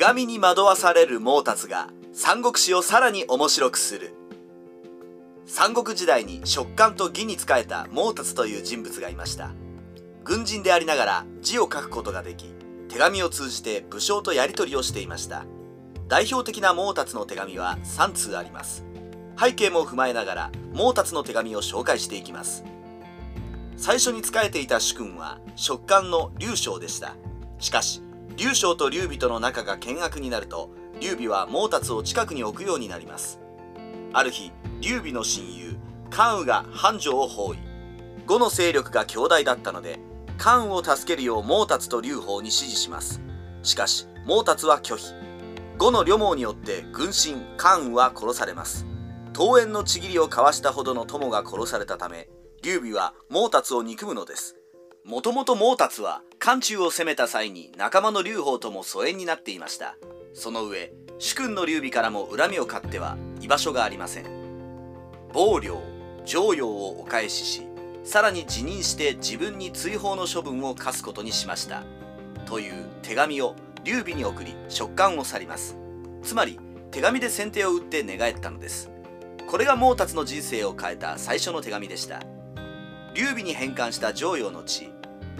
紙に惑わされる毛達が三国志をさらに面白くする。三国時代に食感と義に仕えた毛達という人物がいました。軍人でありながら字を書くことができ手紙を通じて武将とやり取りをしていました。代表的な毛達の手紙は3通あります。背景も踏まえながら毛達の手紙を紹介していきます。最初に仕えていた主君は食感の劉将でした。しかし劉将と劉備との仲が険悪になると劉備は毛達を近くに置くようになります。ある日劉備の親友関羽が繁盛を包囲。呉の勢力が強大だったので関羽を助けるよう毛達と劉邦に指示します。しかし毛達は拒否。呉の両毛によって軍神関羽は殺されます。桃園のちぎりを交わしたほどの友が殺されたため劉備は毛達を憎むのです。もともと毛達は漢中を攻めた際に仲間の劉邦とも疎遠になっていました。その上主君の劉備からも恨みを買っては居場所がありません。暴領常用をお返ししさらに辞任して自分に追放の処分を課すことにしました。という手紙を劉備に送り食感を去ります。つまり手紙で先手を打って寝返ったのです。これが毛達の人生を変えた最初の手紙でした。劉備に返還した常陽の地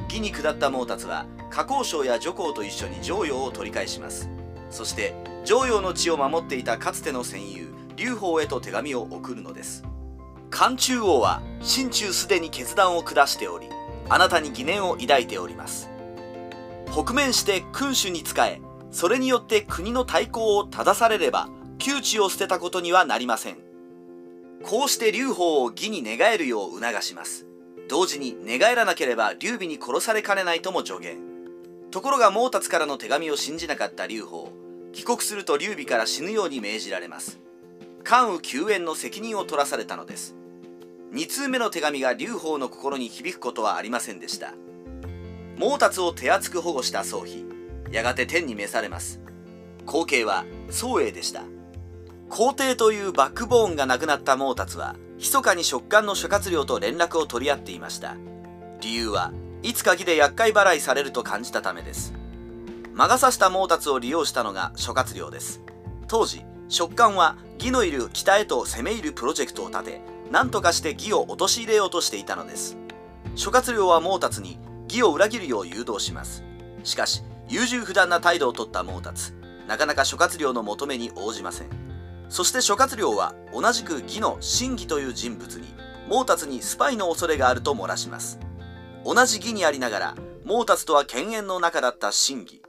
義に下った毛達は加工省や女皇と一緒に常陽を取り返します。そして常陽の地を守っていたかつての戦友劉邦へと手紙を送るのです。漢中王は心中すでに決断を下しておりあなたに疑念を抱いております。北面して君主に仕えそれによって国の対抗を正されれば窮地を捨てたことにはなりません。こうして劉邦を義に寝返るよう促します。同時に寝返らなければ劉備に殺されかねないとも助言。ところが毛達からの手紙を信じなかった劉邦。帰国すると劉備から死ぬように命じられます。関羽救援の責任を取らされたのです。2通目の手紙が劉邦の心に響くことはありませんでした。毛達を手厚く保護した宗妃。やがて天に召されます。後継は宗英でした。皇帝というバックボーンがなくなった毛達は密かに食感の諸葛亮と連絡を取り合っていました。理由はいつか義で厄介払いされると感じたためです。魔が差した毛達を利用したのが諸葛亮です。当時食感は義のいる北へと攻め入るプロジェクトを立て何とかして義を陥れようとしていたのです。諸葛亮は毛達に義を裏切るよう誘導します。しかし優柔不断な態度をとった毛達。なかなか諸葛亮の求めに応じません。そして諸葛亮は同じく義の真偽という人物に毛達にスパイの恐れがあると漏らします。同じ義にありながら毛達とは犬猿の中だった真偽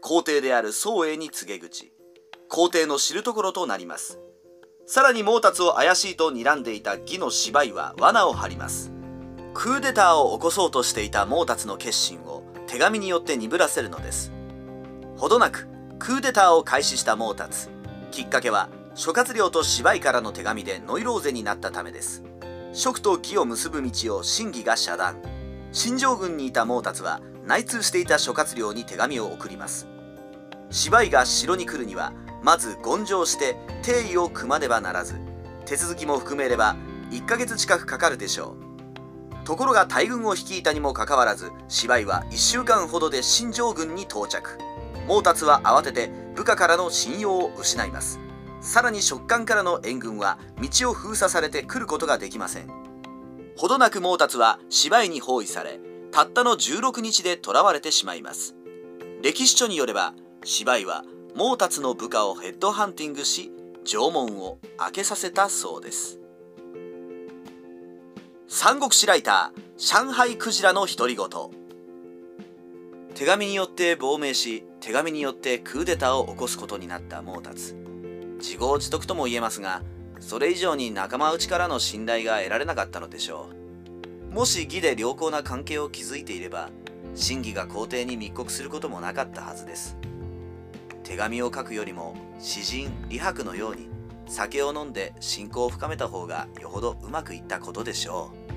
皇帝である宗英に告げ口。皇帝の知るところとなります。さらに毛達を怪しいと睨んでいた義の芝居は罠を張ります。クーデターを起こそうとしていた毛達の決心を手紙によって鈍らせるのです。ほどなくクーデターを開始した毛達きっかけは諸葛亮と芝居からの手紙でノイローゼになったためです。蜀と義を結ぶ道を真偽が遮断。新庄軍にいた毛達は内通していた諸葛亮に手紙を送ります。芝居が城に来るにはまず権上して定位を組まねばならず。手続きも含めれば1ヶ月近くかかるでしょう。ところが大軍を率いたにもかかわらず芝居は1週間ほどで新庄軍に到着。毛達は慌てて部下からの信用を失います。さらに食感からの援軍は道を封鎖されて来ることができません。ほどなく毛達は芝居に包囲されたったの16日で囚われてしまいます。歴史書によれば芝居は毛達の部下をヘッドハンティングし縄文を開けさせたそうです。三国志ライター上海クジラの独り言。手紙によって亡命し手紙によってクーデターを起こすことになった毛達自業自得とも言えますがそれ以上に仲間内からの信頼が得られなかったのでしょう。もし義で良好な関係を築いていれば真偽が皇帝に密告することもなかったはずです。手紙を書くよりも詩人李白のように酒を飲んで信仰を深めた方がよほどうまくいったことでしょう。